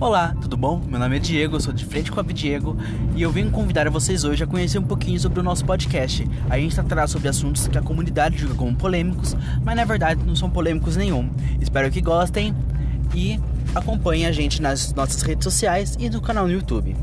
Olá, tudo bom? Meu nome é Diego, eu sou de Frente com a Diego e eu venho convidar vocês hoje a conhecer um pouquinho sobre o nosso podcast. A gente tá tratará sobre assuntos que a comunidade julga como polêmicos, mas na verdade não são polêmicos nenhum. Espero que gostem e acompanhem a gente nas nossas redes sociais e no canal no YouTube.